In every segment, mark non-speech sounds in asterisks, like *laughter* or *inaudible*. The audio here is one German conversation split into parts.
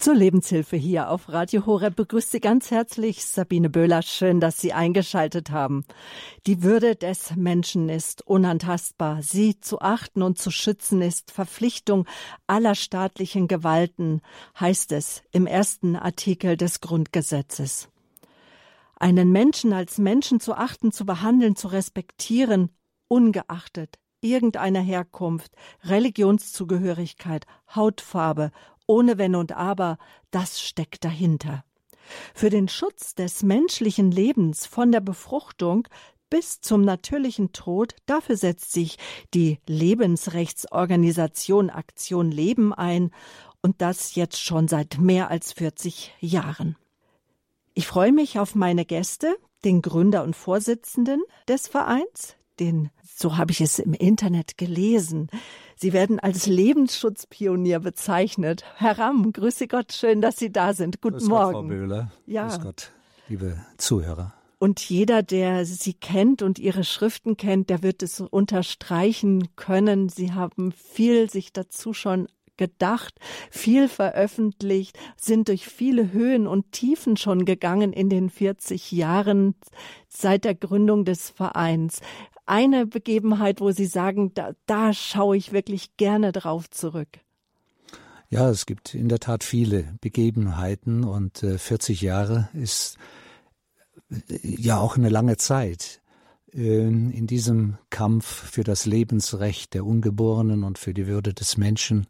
Zur Lebenshilfe hier auf Radio Horeb begrüßt Sie ganz herzlich Sabine Böhler. Schön, dass Sie eingeschaltet haben. Die Würde des Menschen ist unantastbar. Sie zu achten und zu schützen ist Verpflichtung aller staatlichen Gewalten, heißt es im ersten Artikel des Grundgesetzes. Einen Menschen als Menschen zu achten, zu behandeln, zu respektieren, ungeachtet irgendeiner Herkunft, Religionszugehörigkeit, Hautfarbe ohne Wenn und Aber, das steckt dahinter. Für den Schutz des menschlichen Lebens von der Befruchtung bis zum natürlichen Tod, dafür setzt sich die Lebensrechtsorganisation Aktion Leben ein und das jetzt schon seit mehr als 40 Jahren. Ich freue mich auf meine Gäste, den Gründer und Vorsitzenden des Vereins, den, so habe ich es im Internet gelesen, Sie werden als Lebensschutzpionier bezeichnet. Herr Ramm, grüße Gott, schön, dass Sie da sind. Guten grüß Morgen. Gott, Frau Böhler. Ja. Grüß Gott, liebe Zuhörer. Und jeder, der Sie kennt und Ihre Schriften kennt, der wird es unterstreichen können. Sie haben viel sich dazu schon gedacht, viel veröffentlicht, sind durch viele Höhen und Tiefen schon gegangen in den 40 Jahren seit der Gründung des Vereins eine Begebenheit, wo Sie sagen, da, da schaue ich wirklich gerne drauf zurück? Ja, es gibt in der Tat viele Begebenheiten und äh, 40 Jahre ist äh, ja auch eine lange Zeit äh, in diesem Kampf für das Lebensrecht der Ungeborenen und für die Würde des Menschen.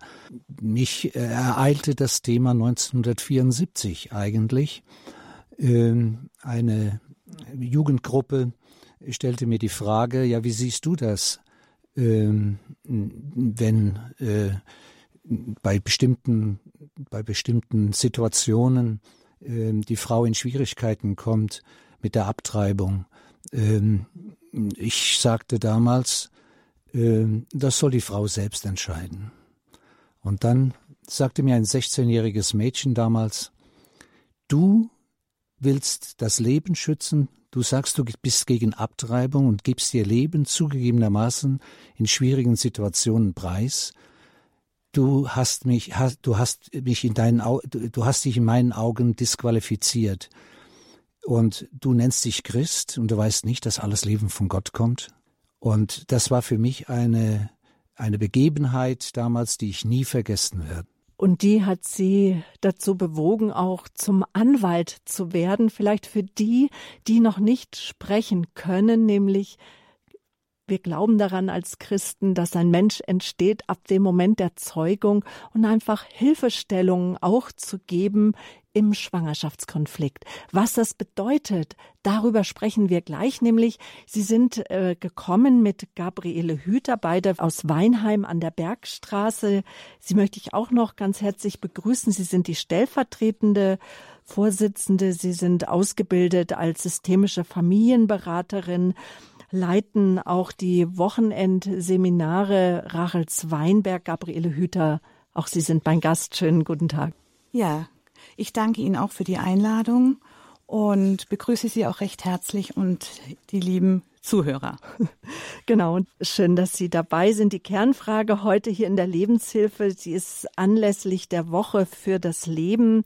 Mich ereilte das Thema 1974 eigentlich. Ähm, eine Jugendgruppe stellte mir die Frage, ja, wie siehst du das, ähm, wenn äh, bei bestimmten, bei bestimmten Situationen äh, die Frau in Schwierigkeiten kommt mit der Abtreibung. Ähm, ich sagte damals, äh, das soll die Frau selbst entscheiden. Und dann sagte mir ein 16-jähriges Mädchen damals, du willst das Leben schützen Du sagst, du bist gegen Abtreibung und gibst ihr Leben zugegebenermaßen in schwierigen Situationen preis. Du hast mich, hast, du hast mich in deinen, du hast dich in meinen Augen disqualifiziert. Und du nennst dich Christ und du weißt nicht, dass alles Leben von Gott kommt. Und das war für mich eine, eine Begebenheit damals, die ich nie vergessen werde. Und die hat sie dazu bewogen, auch zum Anwalt zu werden, vielleicht für die, die noch nicht sprechen können, nämlich wir glauben daran als Christen, dass ein Mensch entsteht ab dem Moment der Zeugung und einfach Hilfestellungen auch zu geben im Schwangerschaftskonflikt. Was das bedeutet, darüber sprechen wir gleich, nämlich Sie sind äh, gekommen mit Gabriele Hüter, beide aus Weinheim an der Bergstraße. Sie möchte ich auch noch ganz herzlich begrüßen. Sie sind die stellvertretende Vorsitzende. Sie sind ausgebildet als systemische Familienberaterin leiten auch die Wochenendseminare Rachels Weinberg, Gabriele Hüter. Auch Sie sind mein Gast. Schönen guten Tag. Ja, ich danke Ihnen auch für die Einladung und begrüße Sie auch recht herzlich und die lieben Zuhörer. *laughs* Genau, schön, dass Sie dabei sind. Die Kernfrage heute hier in der Lebenshilfe, sie ist anlässlich der Woche für das Leben.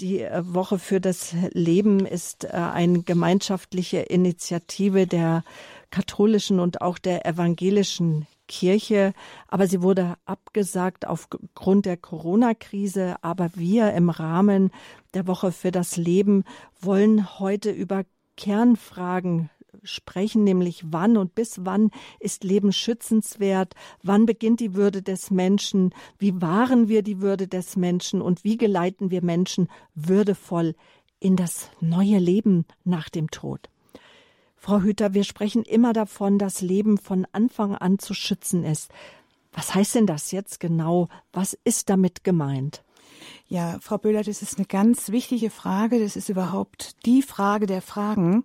Die äh, Woche für das Leben ist äh, eine gemeinschaftliche Initiative der katholischen und auch der evangelischen Kirche, aber sie wurde abgesagt aufgrund der Corona-Krise. Aber wir im Rahmen der Woche für das Leben wollen heute über Kernfragen sprechen, nämlich wann und bis wann ist Leben schützenswert, wann beginnt die Würde des Menschen, wie wahren wir die Würde des Menschen und wie geleiten wir Menschen würdevoll in das neue Leben nach dem Tod. Frau Hüter, wir sprechen immer davon, dass Leben von Anfang an zu schützen ist. Was heißt denn das jetzt genau? Was ist damit gemeint? Ja, Frau Böhler, das ist eine ganz wichtige Frage. Das ist überhaupt die Frage der Fragen,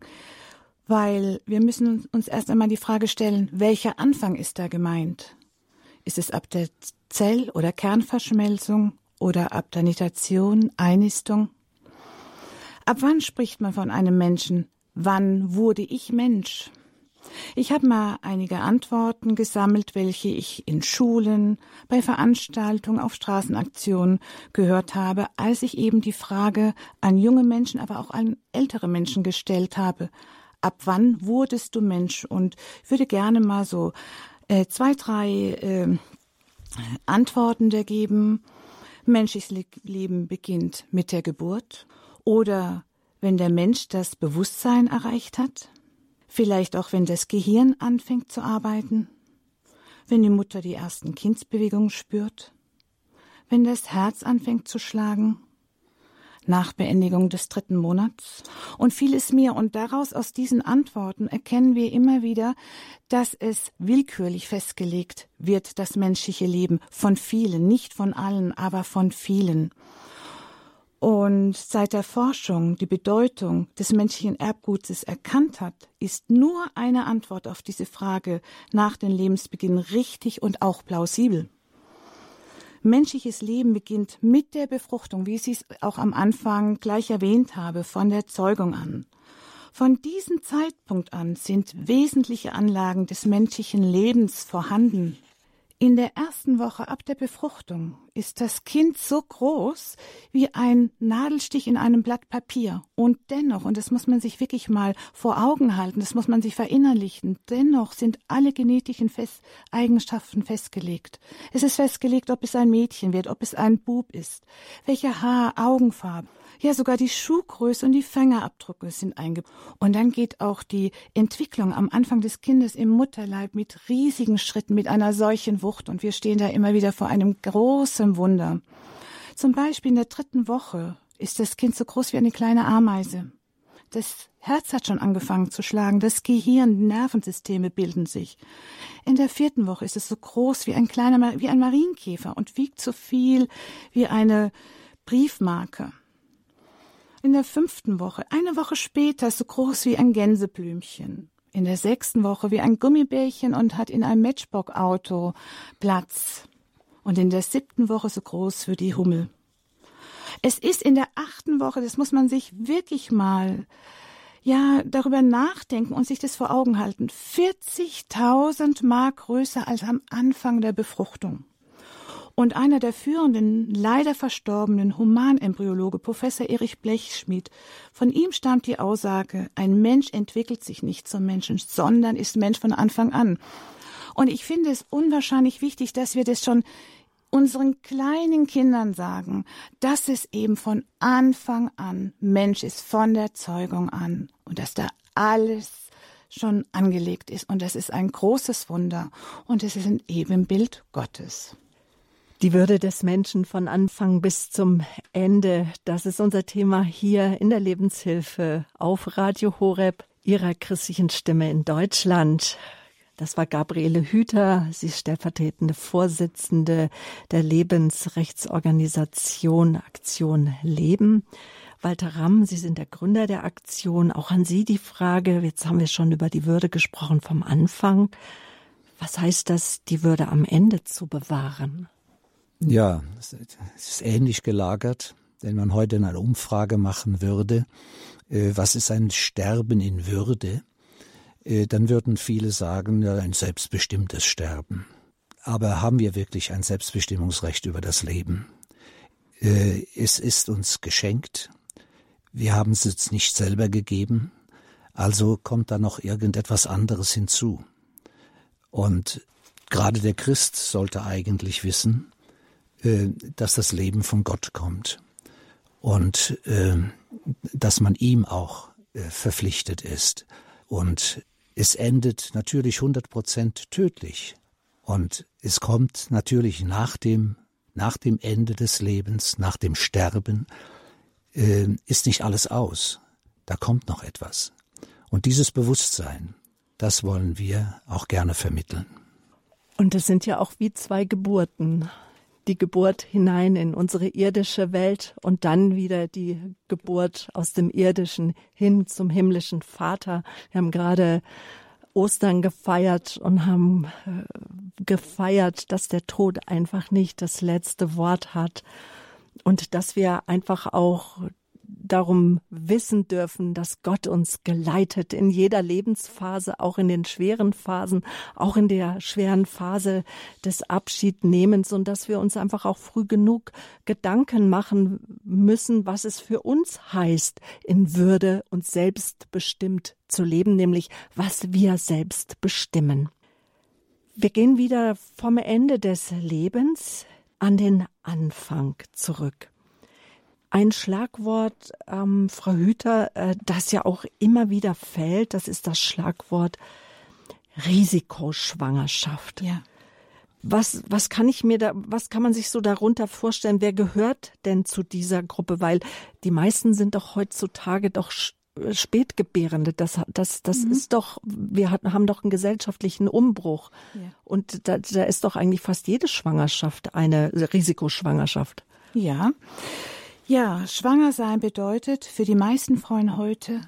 weil wir müssen uns erst einmal die Frage stellen, welcher Anfang ist da gemeint? Ist es ab der Zell- oder Kernverschmelzung oder ab der Nitation, Einnistung? Ab wann spricht man von einem Menschen? Wann wurde ich Mensch? Ich habe mal einige Antworten gesammelt, welche ich in Schulen, bei Veranstaltungen, auf Straßenaktionen gehört habe, als ich eben die Frage an junge Menschen, aber auch an ältere Menschen gestellt habe. Ab wann wurdest du Mensch? Und ich würde gerne mal so äh, zwei, drei äh, Antworten da geben. Menschliches Leben beginnt mit der Geburt oder wenn der Mensch das Bewusstsein erreicht hat? Vielleicht auch, wenn das Gehirn anfängt zu arbeiten, wenn die Mutter die ersten Kindsbewegungen spürt, wenn das Herz anfängt zu schlagen, nach Beendigung des dritten Monats? Und vieles mehr. Und daraus aus diesen Antworten erkennen wir immer wieder, dass es willkürlich festgelegt wird, das menschliche Leben. Von vielen, nicht von allen, aber von vielen. Und seit der Forschung die Bedeutung des menschlichen Erbgutes erkannt hat, ist nur eine Antwort auf diese Frage nach dem Lebensbeginn richtig und auch plausibel. Menschliches Leben beginnt mit der Befruchtung, wie ich es auch am Anfang gleich erwähnt habe, von der Zeugung an. Von diesem Zeitpunkt an sind wesentliche Anlagen des menschlichen Lebens vorhanden. In der ersten Woche ab der Befruchtung ist das Kind so groß wie ein Nadelstich in einem Blatt Papier. Und dennoch, und das muss man sich wirklich mal vor Augen halten, das muss man sich verinnerlichen, dennoch sind alle genetischen Fest Eigenschaften festgelegt. Es ist festgelegt, ob es ein Mädchen wird, ob es ein Bub ist, welche Haar, Augenfarbe, ja, sogar die Schuhgröße und die Fingerabdrücke sind eingebaut. Und dann geht auch die Entwicklung am Anfang des Kindes im Mutterleib mit riesigen Schritten, mit einer solchen Wucht. Und wir stehen da immer wieder vor einem großen Wunder. Zum Beispiel in der dritten Woche ist das Kind so groß wie eine kleine Ameise. Das Herz hat schon angefangen zu schlagen, das Gehirn, Nervensysteme bilden sich. In der vierten Woche ist es so groß wie ein kleiner, wie ein Marienkäfer und wiegt so viel wie eine Briefmarke in der fünften Woche, eine Woche später so groß wie ein Gänseblümchen. In der sechsten Woche wie ein Gummibärchen und hat in einem Matchbox-Auto Platz. Und in der siebten Woche so groß wie die Hummel. Es ist in der achten Woche, das muss man sich wirklich mal ja darüber nachdenken und sich das vor Augen halten. 40.000 Mark größer als am Anfang der Befruchtung. Und einer der führenden, leider verstorbenen Humanembryologe, Professor Erich Blechschmidt, von ihm stammt die Aussage, ein Mensch entwickelt sich nicht zum Menschen, sondern ist Mensch von Anfang an. Und ich finde es unwahrscheinlich wichtig, dass wir das schon unseren kleinen Kindern sagen, dass es eben von Anfang an Mensch ist, von der Zeugung an und dass da alles schon angelegt ist und das ist ein großes Wunder und es ist ein Ebenbild Gottes. Die Würde des Menschen von Anfang bis zum Ende, das ist unser Thema hier in der Lebenshilfe auf Radio Horeb, ihrer christlichen Stimme in Deutschland. Das war Gabriele Hüter, sie ist stellvertretende Vorsitzende der Lebensrechtsorganisation Aktion Leben. Walter Ramm, Sie sind der Gründer der Aktion. Auch an Sie die Frage, jetzt haben wir schon über die Würde gesprochen vom Anfang. Was heißt das, die Würde am Ende zu bewahren? Ja, es ist ähnlich gelagert. Wenn man heute eine Umfrage machen würde, äh, was ist ein Sterben in Würde, äh, dann würden viele sagen, ja, ein selbstbestimmtes Sterben. Aber haben wir wirklich ein Selbstbestimmungsrecht über das Leben? Äh, es ist uns geschenkt. Wir haben es jetzt nicht selber gegeben. Also kommt da noch irgendetwas anderes hinzu. Und gerade der Christ sollte eigentlich wissen, dass das Leben von Gott kommt und äh, dass man ihm auch äh, verpflichtet ist. Und es endet natürlich 100 Prozent tödlich. Und es kommt natürlich nach dem, nach dem Ende des Lebens, nach dem Sterben, äh, ist nicht alles aus. Da kommt noch etwas. Und dieses Bewusstsein, das wollen wir auch gerne vermitteln. Und es sind ja auch wie zwei Geburten die Geburt hinein in unsere irdische Welt und dann wieder die Geburt aus dem irdischen hin zum himmlischen Vater. Wir haben gerade Ostern gefeiert und haben äh, gefeiert, dass der Tod einfach nicht das letzte Wort hat und dass wir einfach auch darum wissen dürfen, dass Gott uns geleitet in jeder Lebensphase, auch in den schweren Phasen, auch in der schweren Phase des Abschiednehmens und dass wir uns einfach auch früh genug Gedanken machen müssen, was es für uns heißt, in Würde und selbstbestimmt zu leben, nämlich was wir selbst bestimmen. Wir gehen wieder vom Ende des Lebens an den Anfang zurück. Ein Schlagwort, ähm, Frau Hüter, äh, das ja auch immer wieder fällt, das ist das Schlagwort Risikoschwangerschaft. Ja. Was, was kann ich mir da, was kann man sich so darunter vorstellen? Wer gehört denn zu dieser Gruppe? Weil die meisten sind doch heutzutage doch äh, Spätgebärende. Das, das, das mhm. ist doch, wir haben doch einen gesellschaftlichen Umbruch. Ja. Und da, da ist doch eigentlich fast jede Schwangerschaft eine Risikoschwangerschaft. Ja. Ja, schwanger sein bedeutet für die meisten Frauen heute,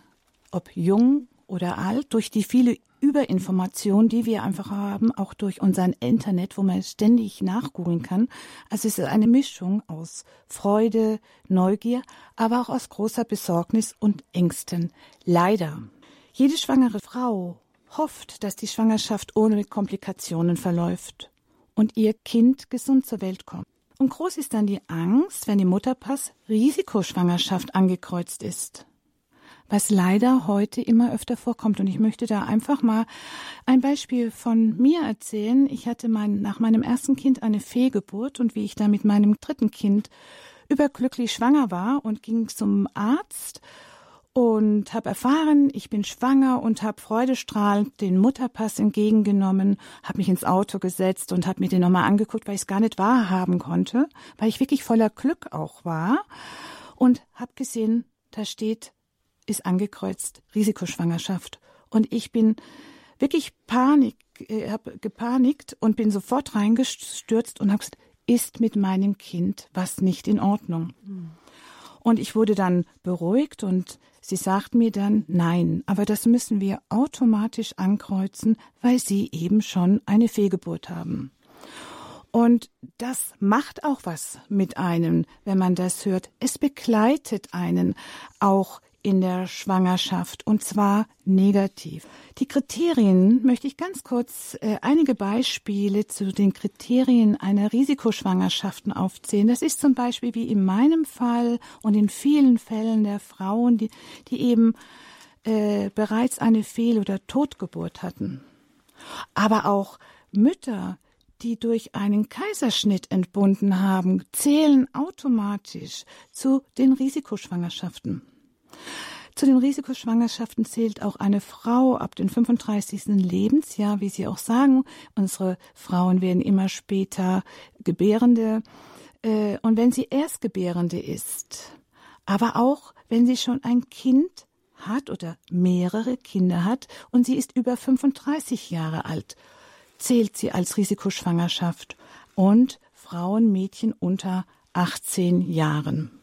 ob jung oder alt, durch die viele Überinformation, die wir einfach haben, auch durch unser Internet, wo man ständig nachgoogeln kann. Also es ist eine Mischung aus Freude, Neugier, aber auch aus großer Besorgnis und Ängsten. Leider. Jede schwangere Frau hofft, dass die Schwangerschaft ohne Komplikationen verläuft und ihr Kind gesund zur Welt kommt. Und groß ist dann die Angst, wenn im Mutterpass Risikoschwangerschaft angekreuzt ist. Was leider heute immer öfter vorkommt. Und ich möchte da einfach mal ein Beispiel von mir erzählen. Ich hatte mein, nach meinem ersten Kind eine Fehlgeburt und wie ich da mit meinem dritten Kind überglücklich schwanger war und ging zum Arzt und habe erfahren, ich bin schwanger und habe freudestrahlend den Mutterpass entgegengenommen, habe mich ins Auto gesetzt und habe mir den nochmal angeguckt, weil ich es gar nicht wahrhaben konnte, weil ich wirklich voller Glück auch war und habe gesehen, da steht, ist angekreuzt Risikoschwangerschaft und ich bin wirklich Panik, äh, habe gepanikt und bin sofort reingestürzt und habe gesagt, ist mit meinem Kind was nicht in Ordnung? Mhm. Und ich wurde dann beruhigt und sie sagt mir dann, nein, aber das müssen wir automatisch ankreuzen, weil sie eben schon eine Fehlgeburt haben. Und das macht auch was mit einem, wenn man das hört. Es begleitet einen auch in der Schwangerschaft und zwar negativ. Die Kriterien möchte ich ganz kurz äh, einige Beispiele zu den Kriterien einer Risikoschwangerschaften aufzählen. Das ist zum Beispiel wie in meinem Fall und in vielen Fällen der Frauen, die, die eben äh, bereits eine Fehl- oder Totgeburt hatten. Aber auch Mütter, die durch einen Kaiserschnitt entbunden haben, zählen automatisch zu den Risikoschwangerschaften. Zu den Risikoschwangerschaften zählt auch eine Frau ab dem 35. Lebensjahr, wie Sie auch sagen. Unsere Frauen werden immer später Gebärende. Äh, und wenn sie Erstgebärende ist, aber auch wenn sie schon ein Kind hat oder mehrere Kinder hat und sie ist über 35 Jahre alt, zählt sie als Risikoschwangerschaft und Frauen, Mädchen unter 18 Jahren.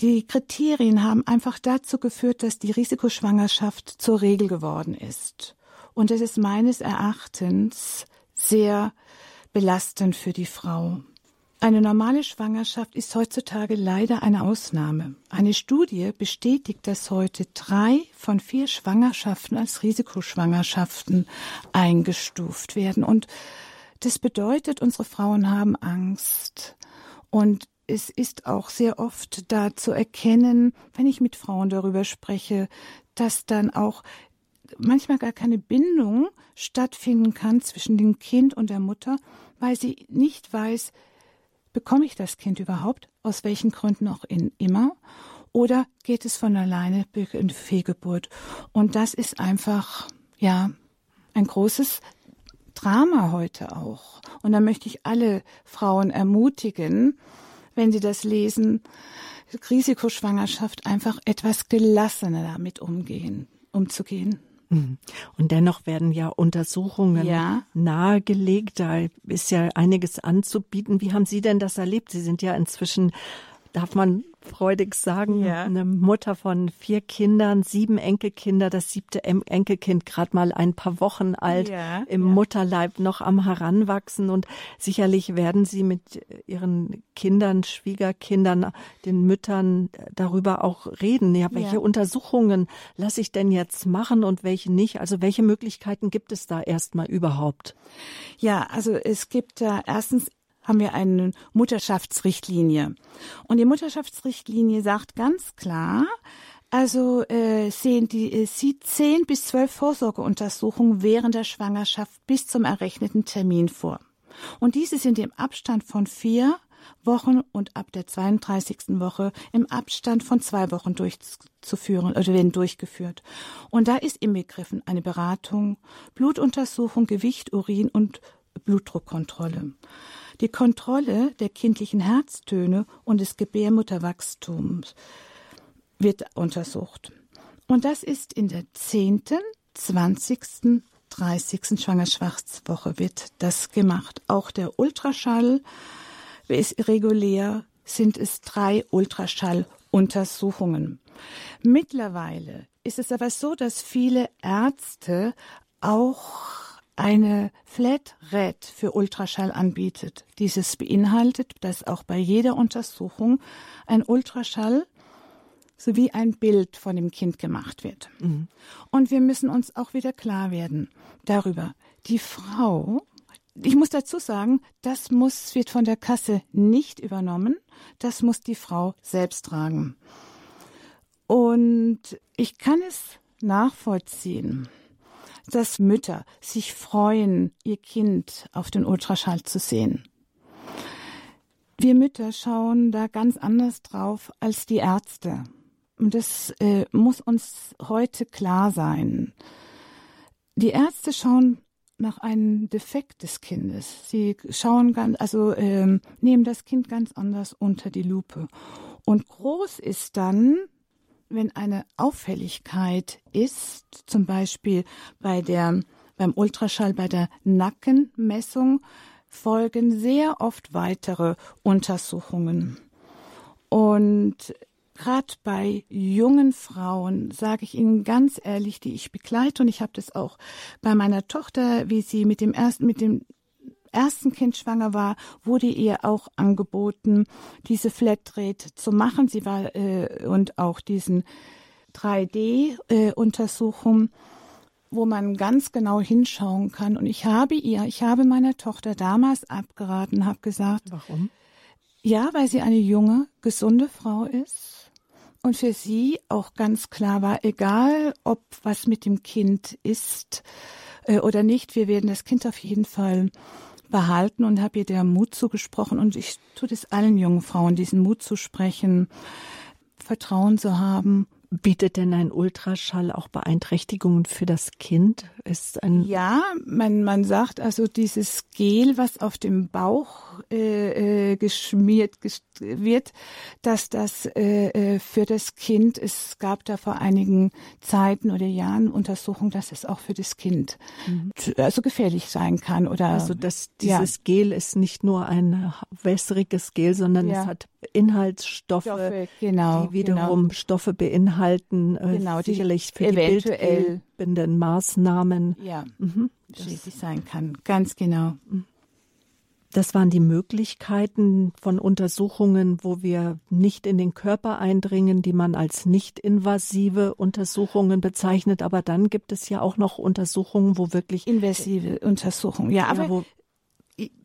Die Kriterien haben einfach dazu geführt, dass die Risikoschwangerschaft zur Regel geworden ist. Und es ist meines Erachtens sehr belastend für die Frau. Eine normale Schwangerschaft ist heutzutage leider eine Ausnahme. Eine Studie bestätigt, dass heute drei von vier Schwangerschaften als Risikoschwangerschaften eingestuft werden. Und das bedeutet, unsere Frauen haben Angst. Und es ist auch sehr oft da zu erkennen, wenn ich mit Frauen darüber spreche, dass dann auch manchmal gar keine Bindung stattfinden kann zwischen dem Kind und der Mutter, weil sie nicht weiß, bekomme ich das Kind überhaupt, aus welchen Gründen auch in, immer, oder geht es von alleine in Fehlgeburt. Und das ist einfach, ja, ein großes Drama heute auch. Und da möchte ich alle Frauen ermutigen, wenn sie das lesen, Risikoschwangerschaft einfach etwas gelassener damit umgehen, umzugehen. Mhm. Und dennoch werden ja Untersuchungen ja. nahegelegt. Da ist ja einiges anzubieten. Wie haben Sie denn das erlebt? Sie sind ja inzwischen darf man freudig sagen, ja. eine Mutter von vier Kindern, sieben Enkelkinder, das siebte Enkelkind gerade mal ein paar Wochen alt, ja, im ja. Mutterleib noch am Heranwachsen und sicherlich werden sie mit ihren Kindern, Schwiegerkindern, den Müttern darüber auch reden. Ja, welche Untersuchungen lasse ich denn jetzt machen und welche nicht? Also welche Möglichkeiten gibt es da erstmal überhaupt? Ja, also es gibt da erstens haben wir eine Mutterschaftsrichtlinie. Und die Mutterschaftsrichtlinie sagt ganz klar, also äh, sehen die, äh, sieht zehn bis zwölf Vorsorgeuntersuchungen während der Schwangerschaft bis zum errechneten Termin vor. Und diese sind im Abstand von vier Wochen und ab der 32. Woche im Abstand von zwei Wochen durchzuführen oder werden durchgeführt. Und da ist inbegriffen eine Beratung, Blutuntersuchung, Gewicht, Urin und Blutdruckkontrolle die Kontrolle der kindlichen Herztöne und des Gebärmutterwachstums wird untersucht. Und das ist in der zehnten, zwanzigsten, dreißigsten Schwangerschaftswoche wird das gemacht. Auch der Ultraschall ist regulär, sind es drei Ultraschalluntersuchungen. Mittlerweile ist es aber so, dass viele Ärzte auch eine Flatrate für Ultraschall anbietet. Dieses beinhaltet, dass auch bei jeder Untersuchung ein Ultraschall sowie ein Bild von dem Kind gemacht wird. Mhm. Und wir müssen uns auch wieder klar werden darüber. Die Frau, ich muss dazu sagen, das muss, wird von der Kasse nicht übernommen. Das muss die Frau selbst tragen. Und ich kann es nachvollziehen dass Mütter sich freuen, ihr Kind auf den Ultraschall zu sehen. Wir Mütter schauen da ganz anders drauf als die Ärzte. Und das äh, muss uns heute klar sein. Die Ärzte schauen nach einem Defekt des Kindes. Sie schauen ganz, also ähm, nehmen das Kind ganz anders unter die Lupe. Und groß ist dann wenn eine Auffälligkeit ist, zum Beispiel bei der, beim Ultraschall, bei der Nackenmessung, folgen sehr oft weitere Untersuchungen. Und gerade bei jungen Frauen sage ich Ihnen ganz ehrlich, die ich begleite, und ich habe das auch bei meiner Tochter, wie sie mit dem ersten, mit dem ersten Kind schwanger war, wurde ihr auch angeboten, diese Flatrate zu machen. Sie war äh, und auch diesen 3D-Untersuchung, äh, wo man ganz genau hinschauen kann. Und ich habe ihr, ich habe meiner Tochter damals abgeraten, habe gesagt, warum? Ja, weil sie eine junge, gesunde Frau ist. Und für sie auch ganz klar war, egal ob was mit dem Kind ist äh, oder nicht, wir werden das Kind auf jeden Fall behalten und habe ihr der Mut zugesprochen. Und ich tue es allen jungen Frauen, diesen Mut zu sprechen, Vertrauen zu haben Bietet denn ein Ultraschall auch Beeinträchtigungen für das Kind? Ist ein ja, man, man sagt also dieses Gel, was auf dem Bauch äh, äh, geschmiert wird, dass das äh, äh, für das Kind, es gab da vor einigen Zeiten oder Jahren Untersuchungen, dass es auch für das Kind mhm. also gefährlich sein kann. Oder, also dass dieses ja. Gel ist nicht nur ein wässriges Gel, sondern ja. es hat Inhaltsstoffe, Stoffe, genau, die wiederum genau. Stoffe beinhalten, äh, genau, sicherlich für eventuell die bildgebenden Maßnahmen. Ja, mhm, schädlich sein kann, ganz genau. Mhm. Das waren die Möglichkeiten von Untersuchungen, wo wir nicht in den Körper eindringen, die man als nicht invasive Untersuchungen bezeichnet. Aber dann gibt es ja auch noch Untersuchungen, wo wirklich invasive Untersuchungen. Ja, aber ja, wo,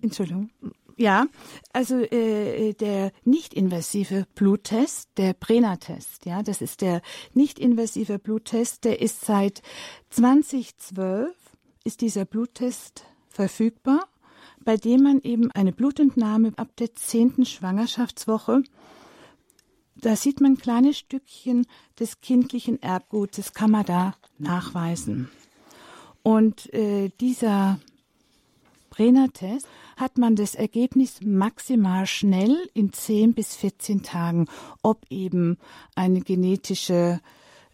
Entschuldigung. Ja, also äh, der nicht-invasive Bluttest, der Brenner-Test, ja, das ist der nicht-invasive Bluttest, der ist seit 2012 ist dieser Bluttest verfügbar, bei dem man eben eine Blutentnahme ab der zehnten Schwangerschaftswoche da sieht man kleine Stückchen des kindlichen Erbgutes, kann man da nachweisen. Und äh, dieser Brenner-Test hat man das Ergebnis maximal schnell in 10 bis 14 Tagen, ob eben eine genetische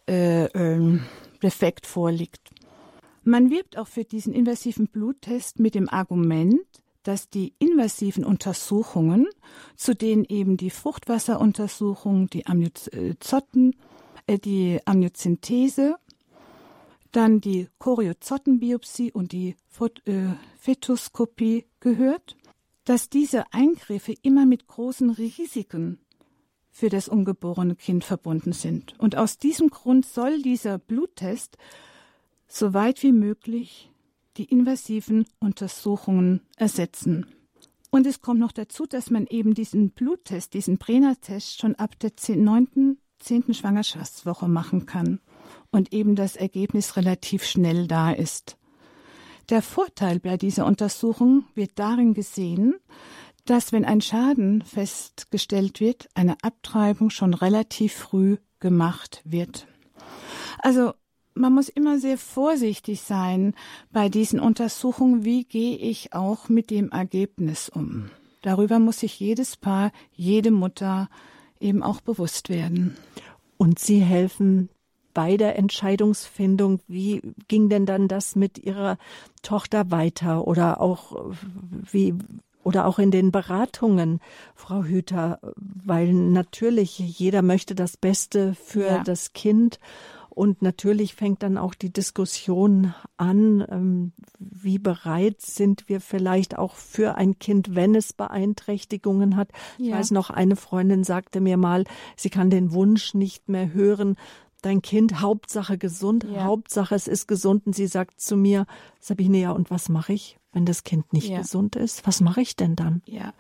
äh, ähm, Defekt vorliegt. Man wirbt auch für diesen invasiven Bluttest mit dem Argument, dass die invasiven Untersuchungen, zu denen eben die Fruchtwasseruntersuchung, die Amniozotten, äh, die Amniozentese, dann die Choriozottenbiopsie und die äh, Fetoskopie gehört, dass diese Eingriffe immer mit großen Risiken für das ungeborene Kind verbunden sind. Und aus diesem Grund soll dieser Bluttest so weit wie möglich die invasiven Untersuchungen ersetzen. Und es kommt noch dazu, dass man eben diesen Bluttest, diesen Brenner-Test schon ab der 9., 10. Schwangerschaftswoche machen kann und eben das Ergebnis relativ schnell da ist. Der Vorteil bei dieser Untersuchung wird darin gesehen, dass wenn ein Schaden festgestellt wird, eine Abtreibung schon relativ früh gemacht wird. Also man muss immer sehr vorsichtig sein bei diesen Untersuchungen, wie gehe ich auch mit dem Ergebnis um. Darüber muss sich jedes Paar, jede Mutter eben auch bewusst werden. Und Sie helfen bei der Entscheidungsfindung. Wie ging denn dann das mit Ihrer Tochter weiter oder auch wie oder auch in den Beratungen, Frau Hüter, weil natürlich jeder möchte das Beste für ja. das Kind und natürlich fängt dann auch die Diskussion an, ähm, wie bereit sind wir vielleicht auch für ein Kind, wenn es Beeinträchtigungen hat. Ja. Ich weiß noch, eine Freundin sagte mir mal, sie kann den Wunsch nicht mehr hören, dein Kind, Hauptsache gesund, ja. Hauptsache es ist gesund. Und sie sagt zu mir, Sabine, ja, und was mache ich, wenn das Kind nicht ja. gesund ist? Was mache ich denn dann? Ja,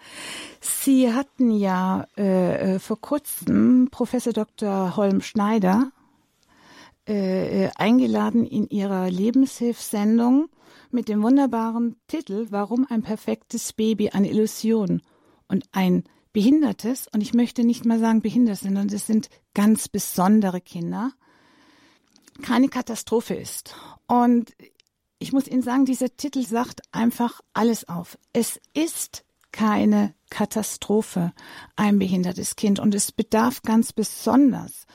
Sie hatten ja äh, äh vor kurzem Professor Dr. Holm Schneider äh, äh, eingeladen in ihrer Lebenshilfsendung mit dem wunderbaren Titel Warum ein perfektes Baby eine Illusion und ein behindertes, und ich möchte nicht mal sagen behindert, sondern das sind ganz besondere Kinder, keine Katastrophe ist. Und ich muss Ihnen sagen, dieser Titel sagt einfach alles auf. Es ist keine Katastrophe, ein behindertes Kind. Und es bedarf ganz besonders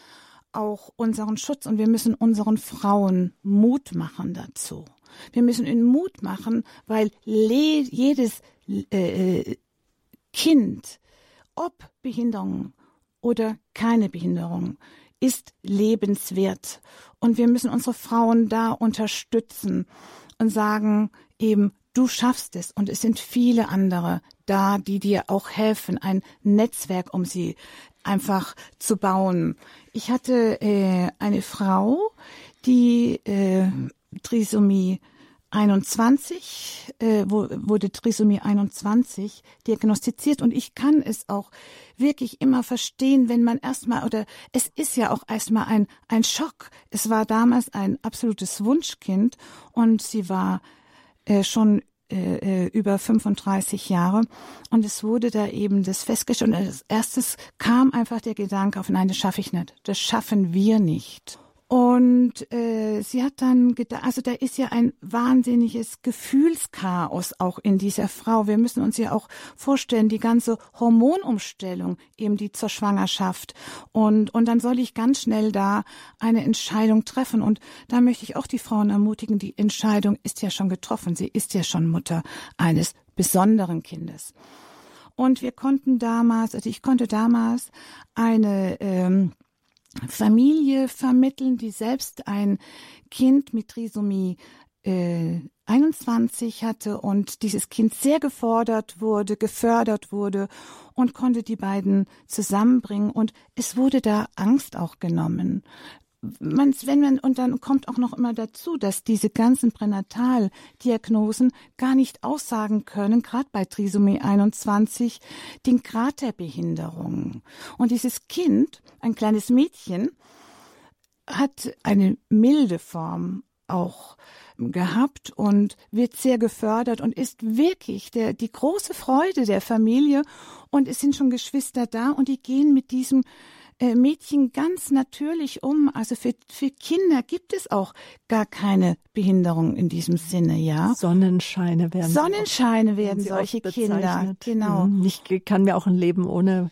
auch unseren Schutz und wir müssen unseren Frauen Mut machen dazu. Wir müssen ihnen Mut machen, weil jedes äh, äh, Kind, ob Behinderung oder keine Behinderung, ist lebenswert. Und wir müssen unsere Frauen da unterstützen und sagen eben, du schaffst es. Und es sind viele andere da, die dir auch helfen, ein Netzwerk um sie einfach zu bauen. Ich hatte äh, eine Frau, die äh, Trisomie 21, äh, wurde Trisomie 21 diagnostiziert und ich kann es auch wirklich immer verstehen, wenn man erstmal, oder es ist ja auch erstmal ein, ein Schock. Es war damals ein absolutes Wunschkind und sie war äh, schon äh, äh über 35 Jahre und es wurde da eben das festgestellt und als erstes kam einfach der Gedanke auf, nein, das schaffe ich nicht, das schaffen wir nicht. Und äh, sie hat dann gedacht, also da ist ja ein wahnsinniges Gefühlschaos auch in dieser Frau. Wir müssen uns ja auch vorstellen, die ganze Hormonumstellung, eben die zur Schwangerschaft. Und, und dann soll ich ganz schnell da eine Entscheidung treffen. Und da möchte ich auch die Frauen ermutigen, die Entscheidung ist ja schon getroffen. Sie ist ja schon Mutter eines besonderen Kindes. Und wir konnten damals, also ich konnte damals eine ähm, Familie vermitteln, die selbst ein Kind mit Trisomie äh, 21 hatte und dieses Kind sehr gefordert wurde, gefördert wurde und konnte die beiden zusammenbringen. Und es wurde da Angst auch genommen man, wenn man, und dann kommt auch noch immer dazu, dass diese ganzen Pränataldiagnosen gar nicht aussagen können, gerade bei Trisomie 21, den Grad der Behinderung. Und dieses Kind, ein kleines Mädchen, hat eine milde Form auch gehabt und wird sehr gefördert und ist wirklich der, die große Freude der Familie. Und es sind schon Geschwister da und die gehen mit diesem Mädchen ganz natürlich um. Also für, für Kinder gibt es auch gar keine Behinderung in diesem Sinne, ja. Sonnenscheine werden. Sonnenscheine werden solche Kinder, genau. Mhm. Ich kann mir auch ein Leben ohne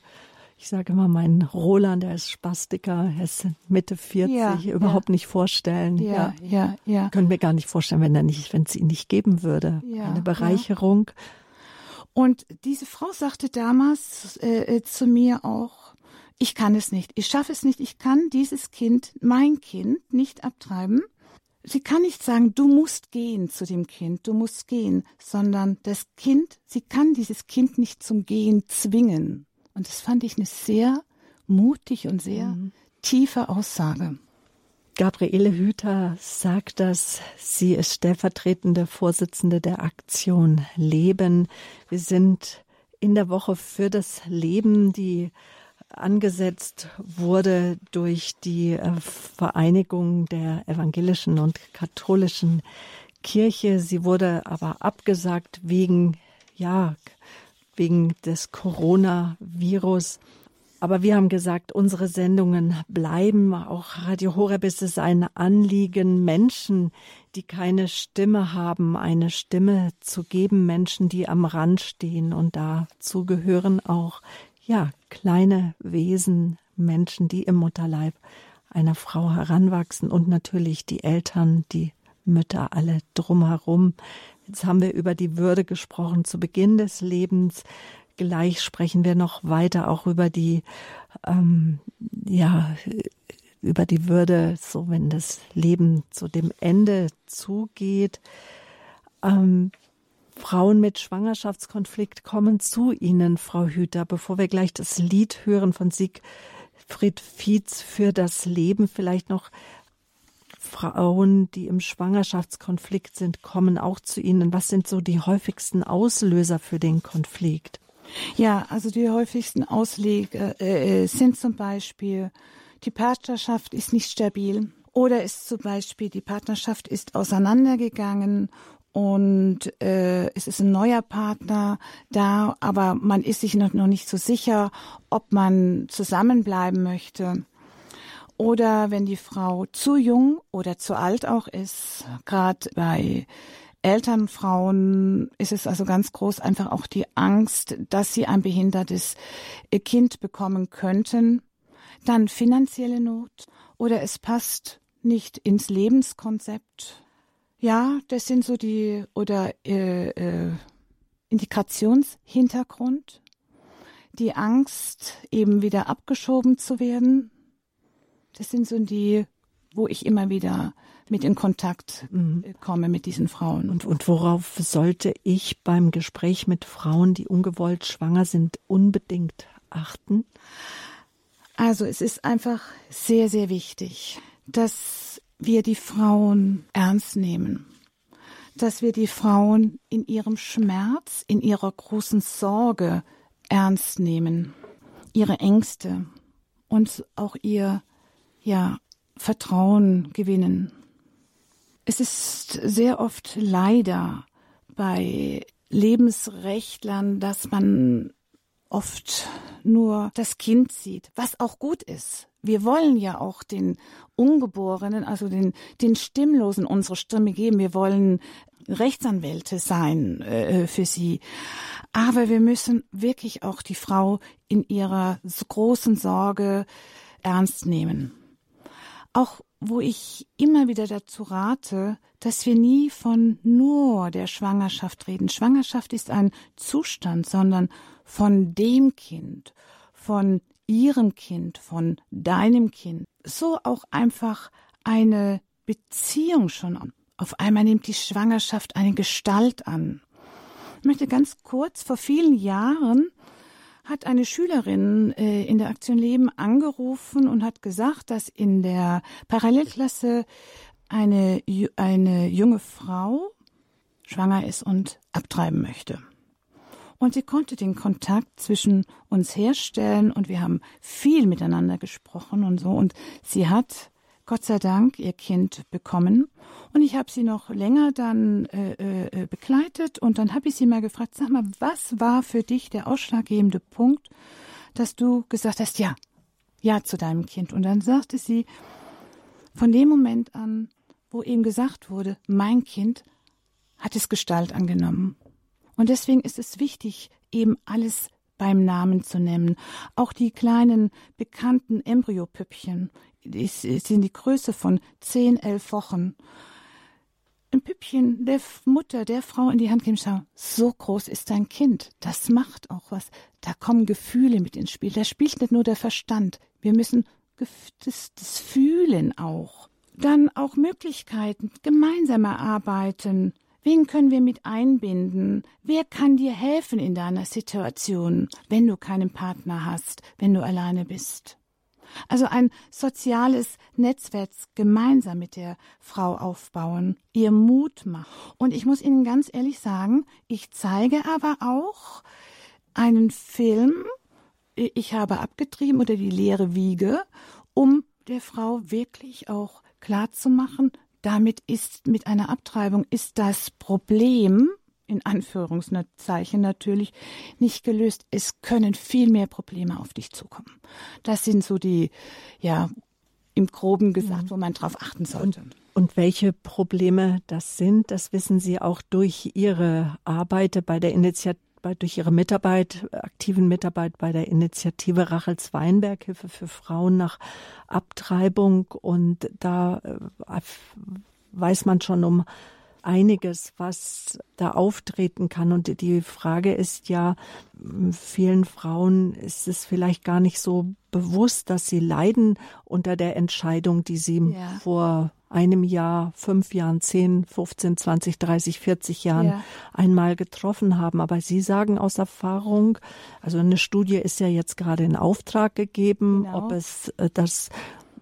ich sage immer, mein Roland, der ist Spastiker, er ist Mitte 40, ja, überhaupt ja. nicht vorstellen. Ja, ja, ja. ja. Können wir gar nicht vorstellen, wenn er nicht, wenn es ihn nicht geben würde. Ja, Eine Bereicherung. Und diese Frau sagte damals äh, äh, zu mir auch, ich kann es nicht, ich schaffe es nicht, ich kann dieses Kind, mein Kind, nicht abtreiben. Sie kann nicht sagen, du musst gehen zu dem Kind, du musst gehen, sondern das Kind, sie kann dieses Kind nicht zum Gehen zwingen. Und das fand ich eine sehr mutig und sehr mhm. tiefe Aussage. Gabriele Hüther sagt das. Sie ist stellvertretende Vorsitzende der Aktion Leben. Wir sind in der Woche für das Leben, die angesetzt wurde durch die äh, Vereinigung der evangelischen und katholischen Kirche. Sie wurde aber abgesagt wegen, ja, wegen des Coronavirus. Aber wir haben gesagt, unsere Sendungen bleiben. Auch Radio Horeb ist es ein Anliegen, Menschen, die keine Stimme haben, eine Stimme zu geben, Menschen, die am Rand stehen. Und dazu gehören auch, ja, kleine Wesen, Menschen, die im Mutterleib einer Frau heranwachsen und natürlich die Eltern, die Mütter, alle drumherum. Jetzt haben wir über die Würde gesprochen zu Beginn des Lebens. Gleich sprechen wir noch weiter auch über die, ähm, ja, über die Würde, so wenn das Leben zu dem Ende zugeht. Ähm, Frauen mit Schwangerschaftskonflikt kommen zu Ihnen, Frau Hüter, bevor wir gleich das Lied hören von Siegfried Fietz für das Leben. Vielleicht noch Frauen, die im Schwangerschaftskonflikt sind, kommen auch zu Ihnen. Was sind so die häufigsten Auslöser für den Konflikt? Ja, also die häufigsten Ausleger äh, äh, sind zum Beispiel, die Partnerschaft ist nicht stabil oder ist zum Beispiel, die Partnerschaft ist auseinandergegangen und äh, es ist ein neuer Partner da, aber man ist sich noch, noch nicht so sicher, ob man zusammenbleiben möchte. Oder wenn die Frau zu jung oder zu alt auch ist, gerade bei Elternfrauen ist es also ganz groß einfach auch die Angst, dass sie ein behindertes Kind bekommen könnten. Dann finanzielle Not oder es passt nicht ins Lebenskonzept. Ja, das sind so die oder äh, äh, Integrationshintergrund, die Angst, eben wieder abgeschoben zu werden. Das sind so die, wo ich immer wieder mit in Kontakt mhm. Äh, komme mit diesen Frauen. Und, und worauf sollte ich beim Gespräch mit Frauen, die ungewollt schwanger sind, unbedingt achten? Also es ist einfach sehr, sehr wichtig, dass wir die Frauen ernst nehmen, dass wir die Frauen in ihrem Schmerz, in ihrer großen Sorge ernst nehmen, ihre Ängste und auch ihr ja Vertrauen gewinnen. Es ist sehr oft leider bei Lebensrechtlern, dass man oft nur das Kind sieht, was auch gut ist. Wir wollen ja auch den Ungeborenen, also den, den Stimmlosen unsere Stimme geben. Wir wollen Rechtsanwälte sein äh, für sie. Aber wir müssen wirklich auch die Frau in ihrer großen Sorge ernst nehmen. Auch wo ich immer wieder dazu rate, dass wir nie von nur der Schwangerschaft reden. Schwangerschaft ist ein Zustand, sondern von dem Kind, von ihrem Kind, von deinem Kind. So auch einfach eine Beziehung schon. Auf einmal nimmt die Schwangerschaft eine Gestalt an. Ich möchte ganz kurz, vor vielen Jahren hat eine Schülerin äh, in der Aktion Leben angerufen und hat gesagt, dass in der Parallelklasse eine, eine junge Frau schwanger ist und abtreiben möchte. Und sie konnte den Kontakt zwischen uns herstellen und wir haben viel miteinander gesprochen und so. Und sie hat Gott sei Dank ihr Kind bekommen. Und ich habe sie noch länger dann äh, äh, begleitet und dann habe ich sie mal gefragt, sag mal, was war für dich der ausschlaggebende Punkt, dass du gesagt hast, ja, ja zu deinem Kind. Und dann sagte sie, von dem Moment an, wo eben gesagt wurde, mein Kind hat es Gestalt angenommen. Und deswegen ist es wichtig, eben alles beim Namen zu nennen. Auch die kleinen bekannten Embryopüppchen sind die Größe von zehn, elf Wochen. ein Püppchen der Mutter, der Frau in die Hand geben, schau, so groß ist dein Kind. Das macht auch was. Da kommen Gefühle mit ins Spiel. Da spielt nicht nur der Verstand. Wir müssen das, das Fühlen auch. Dann auch Möglichkeiten, gemeinsam erarbeiten. Wen können wir mit einbinden? Wer kann dir helfen in deiner Situation, wenn du keinen Partner hast, wenn du alleine bist? Also ein soziales Netzwerk gemeinsam mit der Frau aufbauen, ihr Mut machen. Und ich muss Ihnen ganz ehrlich sagen, ich zeige aber auch einen Film, ich habe abgetrieben oder die leere Wiege, um der Frau wirklich auch klarzumachen, damit ist mit einer Abtreibung ist das Problem in Anführungszeichen natürlich nicht gelöst. Es können viel mehr Probleme auf dich zukommen. Das sind so die, ja, im Groben gesagt, wo man drauf achten sollte. Und, und welche Probleme das sind, das wissen Sie auch durch Ihre Arbeit bei der Initiative durch Ihre Mitarbeit, aktiven Mitarbeit bei der Initiative Rachels Weinberg, Hilfe für Frauen nach Abtreibung. Und da äh, weiß man schon um einiges, was da auftreten kann. Und die Frage ist ja, vielen Frauen ist es vielleicht gar nicht so bewusst, dass sie leiden unter der Entscheidung, die sie ja. vor einem Jahr, fünf Jahren, zehn, 15, 20, 30, 40 Jahren ja. einmal getroffen haben. Aber Sie sagen aus Erfahrung, also eine Studie ist ja jetzt gerade in Auftrag gegeben, genau. ob es äh, das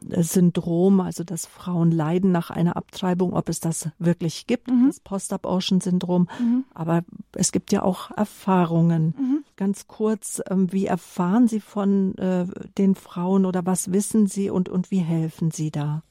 Syndrom, also dass Frauen leiden nach einer Abtreibung, ob es das wirklich gibt, mhm. das Post-Abortion-Syndrom. Mhm. Aber es gibt ja auch Erfahrungen. Mhm. Ganz kurz, ähm, wie erfahren Sie von äh, den Frauen oder was wissen Sie und, und wie helfen Sie da?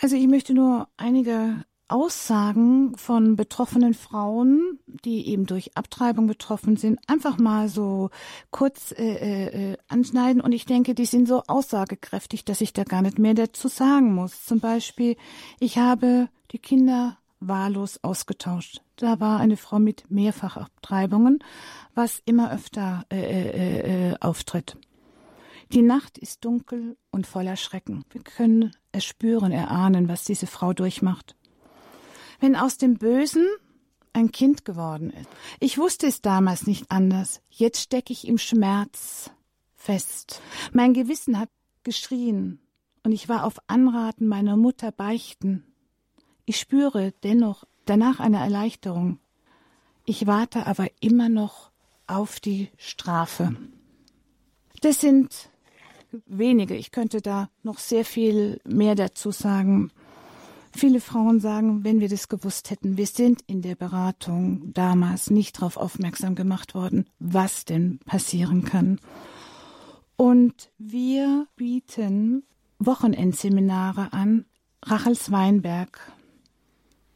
Also ich möchte nur einige Aussagen von betroffenen Frauen, die eben durch Abtreibung betroffen sind, einfach mal so kurz äh, äh, äh, anschneiden. Und ich denke, die sind so aussagekräftig, dass ich da gar nicht mehr dazu sagen muss. Zum Beispiel, ich habe die Kinder wahllos ausgetauscht. Da war eine Frau mit Mehrfachabtreibungen, was immer öfter äh, äh, äh, auftritt. Die Nacht ist dunkel und voller Schrecken. Wir können erspüren, erahnen, was diese Frau durchmacht wenn aus dem Bösen ein Kind geworden ist. Ich wusste es damals nicht anders. Jetzt stecke ich im Schmerz fest. Mein Gewissen hat geschrien und ich war auf Anraten meiner Mutter beichten. Ich spüre dennoch danach eine Erleichterung. Ich warte aber immer noch auf die Strafe. Das sind wenige. Ich könnte da noch sehr viel mehr dazu sagen. Viele Frauen sagen, wenn wir das gewusst hätten, wir sind in der Beratung damals nicht darauf aufmerksam gemacht worden, was denn passieren kann. Und wir bieten Wochenendseminare an, Rachels Weinberg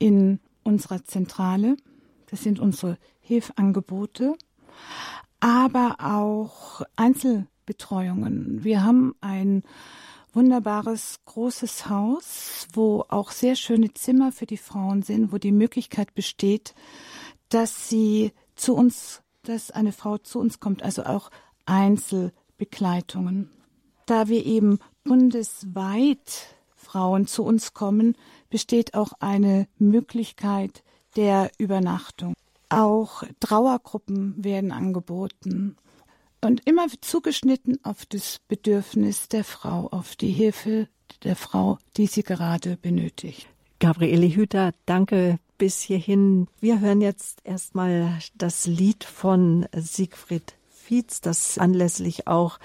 in unserer Zentrale. Das sind unsere Hilfangebote, aber auch Einzelbetreuungen. Wir haben ein wunderbares großes Haus, wo auch sehr schöne Zimmer für die Frauen sind, wo die Möglichkeit besteht, dass sie zu uns, dass eine Frau zu uns kommt, also auch Einzelbegleitungen. Da wir eben bundesweit Frauen zu uns kommen, besteht auch eine Möglichkeit der Übernachtung. Auch Trauergruppen werden angeboten und immer zugeschnitten auf das Bedürfnis der Frau, auf die Hilfe der Frau, die sie gerade benötigt. Gabriele Hüter, danke bis hierhin. Wir hören jetzt erstmal das Lied von Siegfried Fietz, das anlässlich auch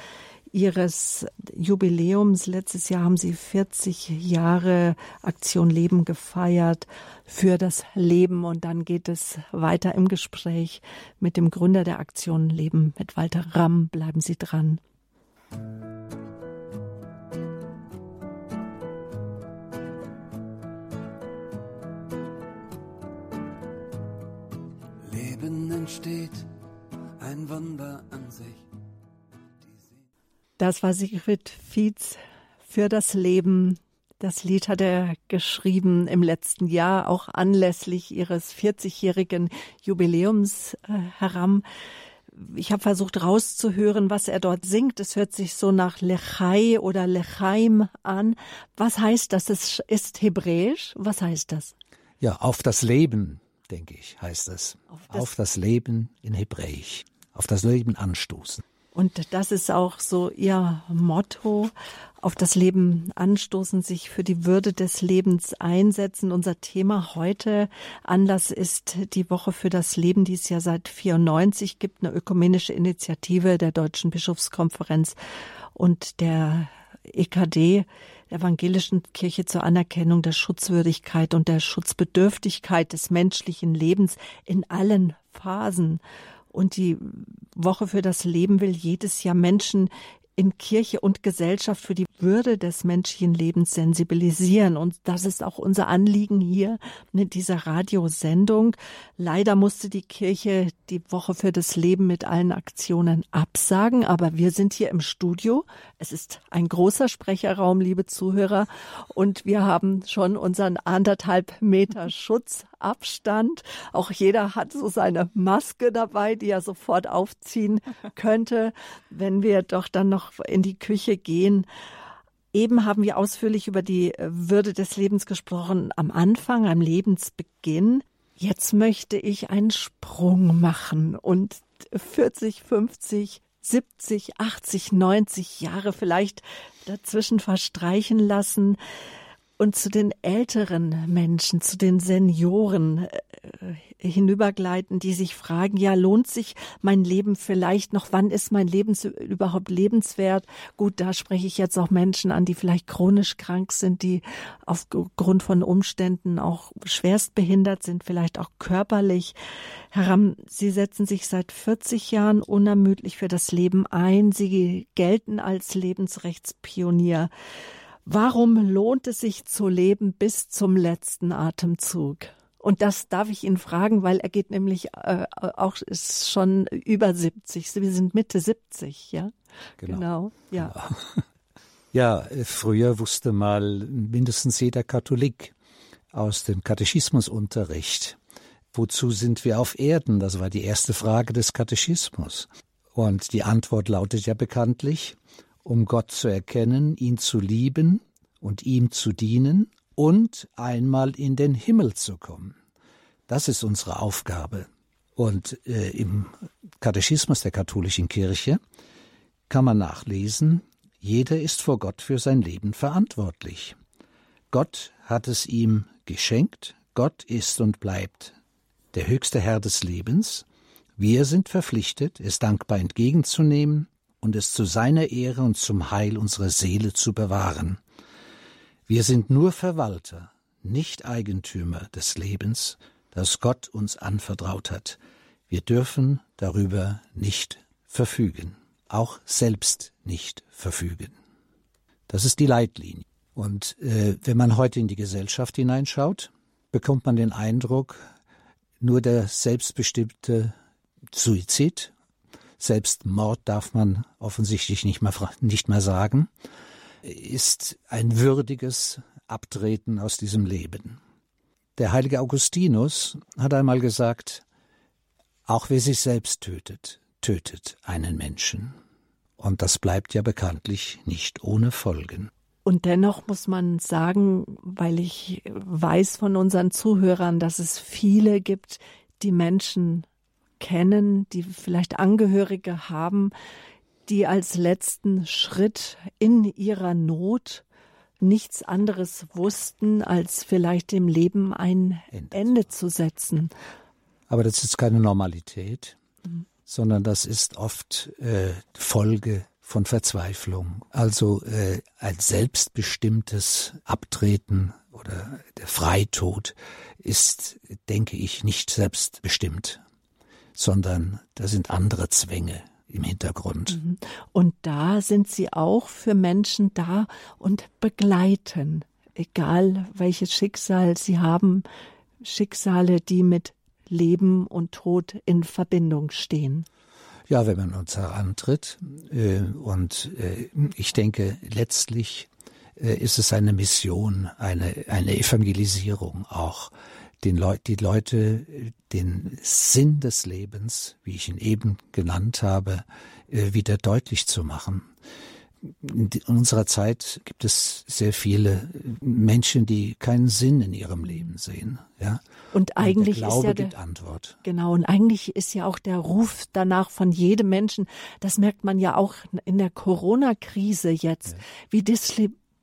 Ihres Jubiläums. Letztes Jahr haben Sie 40 Jahre Aktion Leben gefeiert für das Leben. Und dann geht es weiter im Gespräch mit dem Gründer der Aktion Leben, mit Walter Ramm. Bleiben Sie dran. Leben entsteht ein Wunder an sich. Das war Sigrid Fietz für das Leben. Das Lied hat er geschrieben im letzten Jahr, auch anlässlich ihres 40-jährigen Jubiläums äh, heran. Ich habe versucht rauszuhören, was er dort singt. Es hört sich so nach Lechai oder Lechaim an. Was heißt das? Es ist hebräisch. Was heißt das? Ja, auf das Leben, denke ich, heißt es. Auf das, auf das Leben in Hebräisch. Auf das Leben anstoßen. Und das ist auch so Ihr Motto, auf das Leben anstoßen, sich für die Würde des Lebens einsetzen. Unser Thema heute, Anlass ist die Woche für das Leben, die es ja seit 94 gibt, eine ökumenische Initiative der Deutschen Bischofskonferenz und der EKD, der Evangelischen Kirche zur Anerkennung der Schutzwürdigkeit und der Schutzbedürftigkeit des menschlichen Lebens in allen Phasen. Und die Woche für das Leben will jedes Jahr Menschen in Kirche und Gesellschaft für die Würde des menschlichen Lebens sensibilisieren. Und das ist auch unser Anliegen hier mit dieser Radiosendung. Leider musste die Kirche die Woche für das Leben mit allen Aktionen absagen, aber wir sind hier im Studio. Es ist ein großer Sprecherraum, liebe Zuhörer, und wir haben schon unseren anderthalb Meter Schutzabstand. Auch jeder hat so seine Maske dabei, die er sofort aufziehen *laughs* könnte, wenn wir doch dann noch in die Küche gehen. Eben haben wir ausführlich über die Würde des Lebens gesprochen am Anfang, am Lebensbeginn. Jetzt möchte ich einen Sprung machen und 40, 50, 70, 80, 90 Jahre vielleicht dazwischen verstreichen lassen und zu den älteren Menschen, zu den Senioren äh, hinübergleiten, die sich fragen, ja, lohnt sich mein Leben vielleicht noch? Wann ist mein Leben überhaupt lebenswert? Gut, da spreche ich jetzt auch Menschen an, die vielleicht chronisch krank sind, die aufgrund von Umständen auch schwerst behindert sind, vielleicht auch körperlich. Herr Ramm, Sie setzen sich seit 40 Jahren unermüdlich für das Leben ein. Sie gelten als Lebensrechtspionier. Warum lohnt es sich zu leben bis zum letzten Atemzug? Und das darf ich ihn fragen, weil er geht nämlich äh, auch ist schon über 70. Wir sind Mitte 70, ja? Genau. genau ja. Genau. *laughs* Ja, früher wusste mal mindestens jeder Katholik aus dem Katechismusunterricht, wozu sind wir auf Erden? Das war die erste Frage des Katechismus. Und die Antwort lautet ja bekanntlich, um Gott zu erkennen, ihn zu lieben und ihm zu dienen und einmal in den Himmel zu kommen. Das ist unsere Aufgabe. Und äh, im Katechismus der katholischen Kirche kann man nachlesen, jeder ist vor Gott für sein Leben verantwortlich. Gott hat es ihm geschenkt, Gott ist und bleibt der höchste Herr des Lebens, wir sind verpflichtet, es dankbar entgegenzunehmen und es zu seiner Ehre und zum Heil unserer Seele zu bewahren. Wir sind nur Verwalter, nicht Eigentümer des Lebens, das Gott uns anvertraut hat. Wir dürfen darüber nicht verfügen, auch selbst nicht verfügen. Das ist die Leitlinie. Und äh, wenn man heute in die Gesellschaft hineinschaut, bekommt man den Eindruck, nur der selbstbestimmte Suizid Selbstmord darf man offensichtlich nicht mehr, nicht mehr sagen, ist ein würdiges Abtreten aus diesem Leben. Der heilige Augustinus hat einmal gesagt, auch wer sich selbst tötet, tötet einen Menschen. Und das bleibt ja bekanntlich nicht ohne Folgen. Und dennoch muss man sagen, weil ich weiß von unseren Zuhörern, dass es viele gibt, die Menschen kennen, die vielleicht Angehörige haben, die als letzten Schritt in ihrer Not nichts anderes wussten, als vielleicht dem Leben ein Ende, Ende zu setzen. Aber das ist keine Normalität, mhm. sondern das ist oft äh, Folge von Verzweiflung. Also äh, ein selbstbestimmtes Abtreten oder der Freitod ist, denke ich, nicht selbstbestimmt sondern da sind andere Zwänge im Hintergrund. Mhm. Und da sind Sie auch für Menschen da und begleiten, egal welches Schicksal Sie haben, Schicksale, die mit Leben und Tod in Verbindung stehen. Ja, wenn man uns herantritt. Äh, und äh, ich denke, letztlich äh, ist es eine Mission, eine, eine Evangelisierung auch den Leu die Leute den Sinn des Lebens, wie ich ihn eben genannt habe, äh, wieder deutlich zu machen. in unserer Zeit gibt es sehr viele Menschen, die keinen Sinn in ihrem Leben sehen. Ja? Und eigentlich und der Glaube ist ja gibt Antwort. Genau, und eigentlich ist ja auch der Ruf danach von jedem Menschen, das merkt man ja auch in der Corona-Krise jetzt, ja. wie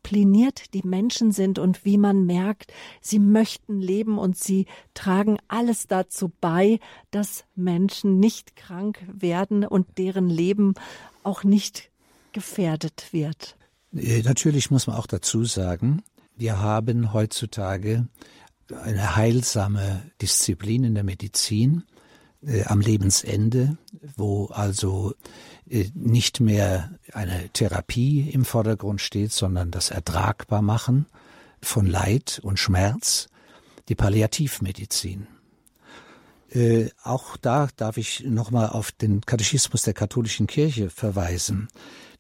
diszipliniert die Menschen sind und wie man merkt, sie möchten leben und sie tragen alles dazu bei, dass Menschen nicht krank werden und deren Leben auch nicht gefährdet wird. Äh, natürlich muss man auch dazu sagen, wir haben heutzutage eine heilsame Disziplin in der Medizin äh, am Lebensende, wo also äh, nicht mehr eine Therapie im Vordergrund steht, sondern das Ertragbarmachen von Leid und Schmerz, die Palliativmedizin. Äh, auch da darf ich nochmal auf den Katechismus der katholischen Kirche verweisen.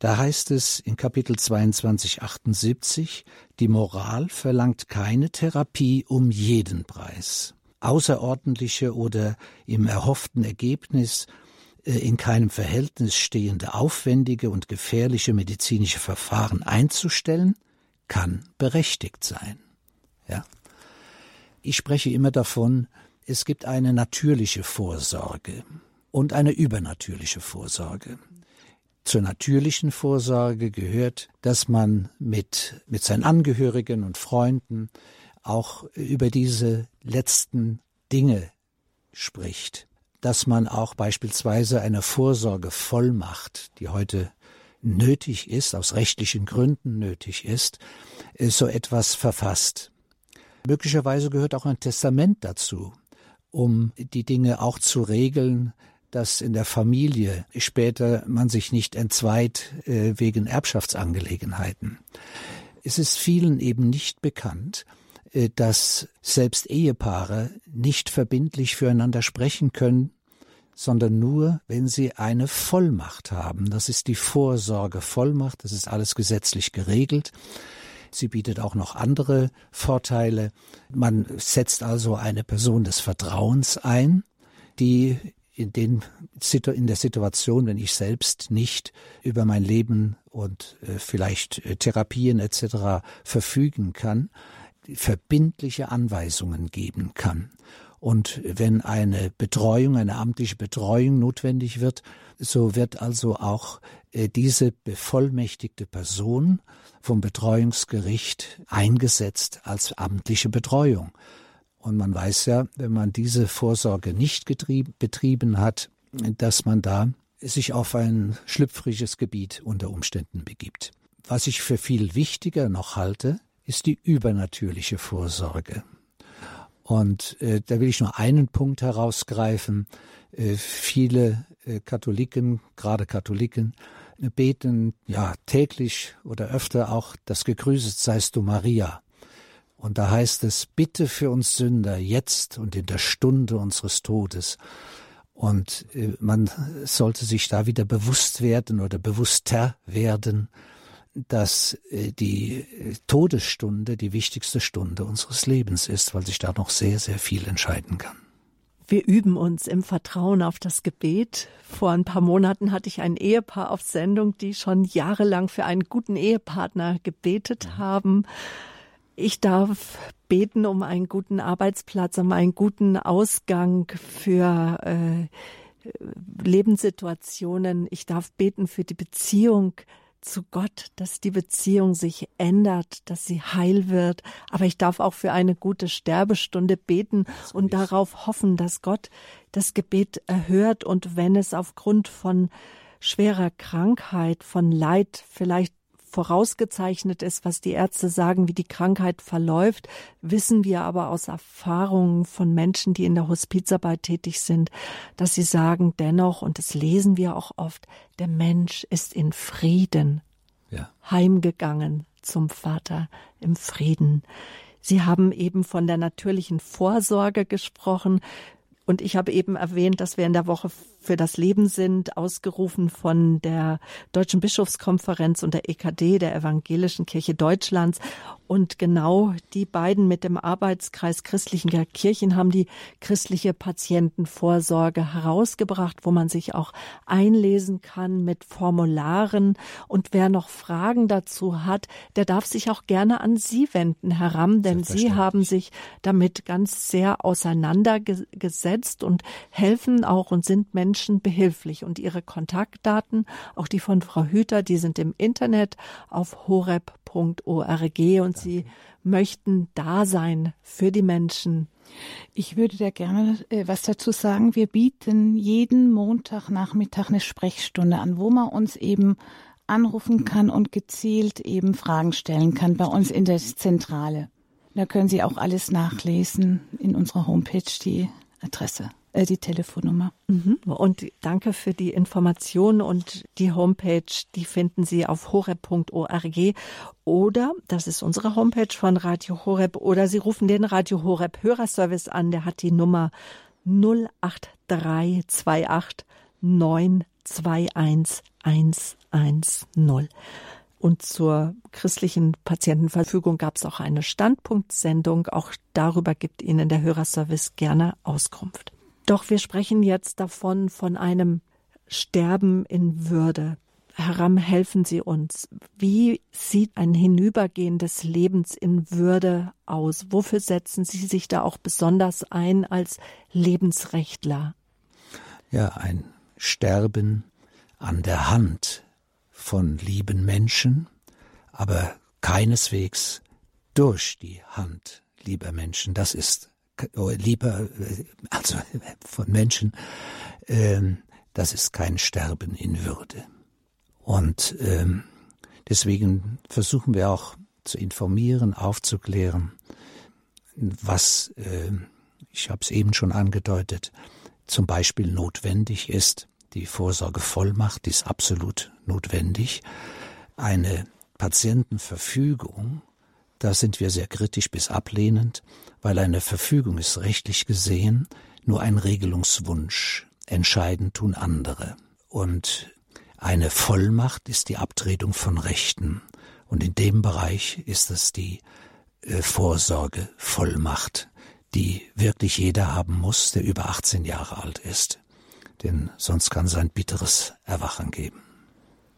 Da heißt es in Kapitel 22, 78, die Moral verlangt keine Therapie um jeden Preis. Außerordentliche oder im erhofften Ergebnis äh, in keinem Verhältnis stehende aufwendige und gefährliche medizinische Verfahren einzustellen, kann berechtigt sein. Ja. Ich spreche immer davon, es gibt eine natürliche Vorsorge und eine übernatürliche Vorsorge. Zur natürlichen Vorsorge gehört, dass man mit, mit seinen Angehörigen und Freunden auch über diese letzten Dinge spricht, dass man auch beispielsweise eine Vorsorgevollmacht, die heute nötig ist, aus rechtlichen Gründen nötig ist, äh, so etwas verfasst. Möglicherweise gehört auch ein Testament dazu, um die Dinge auch zu regeln, dass in der Familie später man sich nicht entzweit äh, wegen Erbschaftsangelegenheiten. Es ist vielen eben nicht bekannt, dass selbst Ehepaare nicht verbindlich füreinander sprechen können, sondern nur, wenn sie eine Vollmacht haben. Das ist die Vorsorgevollmacht, das ist alles gesetzlich geregelt. Sie bietet auch noch andere Vorteile. Man setzt also eine Person des Vertrauens ein, die in, den, in der Situation, wenn ich selbst nicht über mein Leben und äh, vielleicht äh, Therapien etc. verfügen kann, verbindliche Anweisungen geben kann. Und wenn eine Betreuung, eine amtliche Betreuung notwendig wird, so wird also auch äh, diese bevollmächtigte Person vom Betreuungsgericht eingesetzt als amtliche Betreuung. Und man weiß ja, wenn man diese Vorsorge nicht betrieben hat, dass man da sich auf ein schlüpfriges Gebiet unter Umständen begibt. Was ich für viel wichtiger noch halte, ist die übernatürliche Vorsorge. Und äh, da will ich nur einen Punkt herausgreifen. Äh, viele äh, Katholiken, gerade Katholiken, beten ja täglich oder öfter auch das Gegrüßet seist du Maria. Und da heißt es, bitte für uns Sünder jetzt und in der Stunde unseres Todes. Und äh, man sollte sich da wieder bewusst werden oder bewusster werden, dass äh, die äh, Todesstunde die wichtigste Stunde unseres Lebens ist, weil sich da noch sehr, sehr viel entscheiden kann. Wir üben uns im Vertrauen auf das Gebet. Vor ein paar Monaten hatte ich ein Ehepaar auf Sendung, die schon jahrelang für einen guten Ehepartner gebetet mhm. haben. Ich darf beten um einen guten Arbeitsplatz, um einen guten Ausgang für äh, Lebenssituationen. Ich darf beten für die Beziehung zu Gott, dass die Beziehung sich ändert, dass sie heil wird. Aber ich darf auch für eine gute Sterbestunde beten und darauf hoffen, dass Gott das Gebet erhört und wenn es aufgrund von schwerer Krankheit, von Leid vielleicht vorausgezeichnet ist, was die Ärzte sagen, wie die Krankheit verläuft, wissen wir aber aus Erfahrungen von Menschen, die in der Hospizarbeit tätig sind, dass sie sagen dennoch, und das lesen wir auch oft, der Mensch ist in Frieden ja. heimgegangen zum Vater im Frieden. Sie haben eben von der natürlichen Vorsorge gesprochen. Und ich habe eben erwähnt, dass wir in der Woche für das Leben sind, ausgerufen von der Deutschen Bischofskonferenz und der EKD, der Evangelischen Kirche Deutschlands. Und genau die beiden mit dem Arbeitskreis christlichen Kirchen haben die christliche Patientenvorsorge herausgebracht, wo man sich auch einlesen kann mit Formularen. Und wer noch Fragen dazu hat, der darf sich auch gerne an Sie wenden, Herr Ramm, denn Sie haben sich damit ganz sehr auseinandergesetzt und helfen auch und sind Menschen, Menschen behilflich und ihre Kontaktdaten, auch die von Frau Hüter, die sind im Internet auf horeb.org und sie möchten da sein für die Menschen. Ich würde da gerne äh, was dazu sagen. Wir bieten jeden Montagnachmittag eine Sprechstunde an, wo man uns eben anrufen kann und gezielt eben Fragen stellen kann bei uns in der Zentrale. Da können Sie auch alles nachlesen in unserer Homepage, die Adresse äh, die Telefonnummer. Mhm. Und danke für die Information und die Homepage, die finden Sie auf horeb.org oder, das ist unsere Homepage von Radio Horeb, oder Sie rufen den Radio Horeb Hörerservice an, der hat die Nummer 08328 921 110. Und zur christlichen Patientenverfügung gab es auch eine Standpunktsendung. Auch darüber gibt Ihnen der Hörerservice gerne Auskunft. Doch wir sprechen jetzt davon, von einem Sterben in Würde. Herr Ramm, helfen Sie uns. Wie sieht ein Hinübergehen des Lebens in Würde aus? Wofür setzen Sie sich da auch besonders ein als Lebensrechtler? Ja, ein Sterben an der Hand von lieben Menschen, aber keineswegs durch die Hand lieber Menschen. Das ist Oh, lieber, äh, also *laughs* von Menschen, ähm, das ist kein Sterben in Würde. Und ähm, deswegen versuchen wir auch zu informieren, aufzuklären, was, äh, ich habe es eben schon angedeutet, zum Beispiel notwendig ist. Die Vorsorgevollmacht ist absolut notwendig. Eine Patientenverfügung da sind wir sehr kritisch bis ablehnend, weil eine Verfügung ist rechtlich gesehen nur ein Regelungswunsch. Entscheiden tun andere. Und eine Vollmacht ist die Abtretung von Rechten. Und in dem Bereich ist es die äh, Vorsorgevollmacht, die wirklich jeder haben muss, der über 18 Jahre alt ist. Denn sonst kann es ein bitteres Erwachen geben.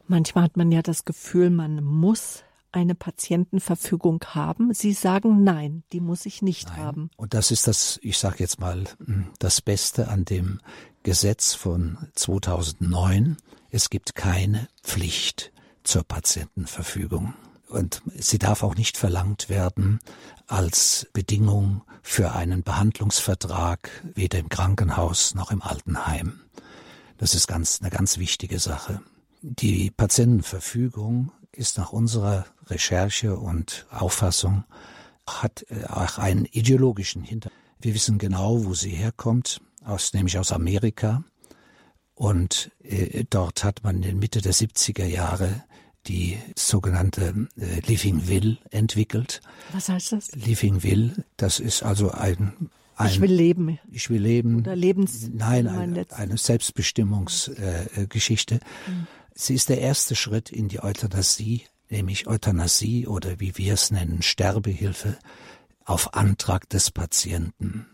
Manchmal hat man ja das Gefühl, man muss eine Patientenverfügung haben. Sie sagen nein, die muss ich nicht nein. haben. Und das ist das, ich sage jetzt mal, hm, das Beste an dem Gesetz von 2009. Es gibt keine Pflicht zur Patientenverfügung. Und sie darf auch nicht verlangt werden als Bedingung für einen Behandlungsvertrag, weder im Krankenhaus noch im Altenheim. Das ist ganz, eine ganz wichtige Sache. Die Patientenverfügung ist nach unserer Recherche und Auffassung, hat äh, auch einen ideologischen Hintergrund. Wir wissen genau, wo sie herkommt, aus, nämlich aus Amerika. Und äh, dort hat man in Mitte der 70er Jahre die sogenannte äh, Living Will entwickelt. Was heißt das? Living Will, das ist also ein, ein ich will leben. Ich will leben. Oder Lebens. Nein, eine, eine Selbstbestimmungsgeschichte. Äh, mhm. Sie ist der erste Schritt in die Euthanasie, nämlich Euthanasie oder wie wir es nennen, Sterbehilfe auf Antrag des Patienten.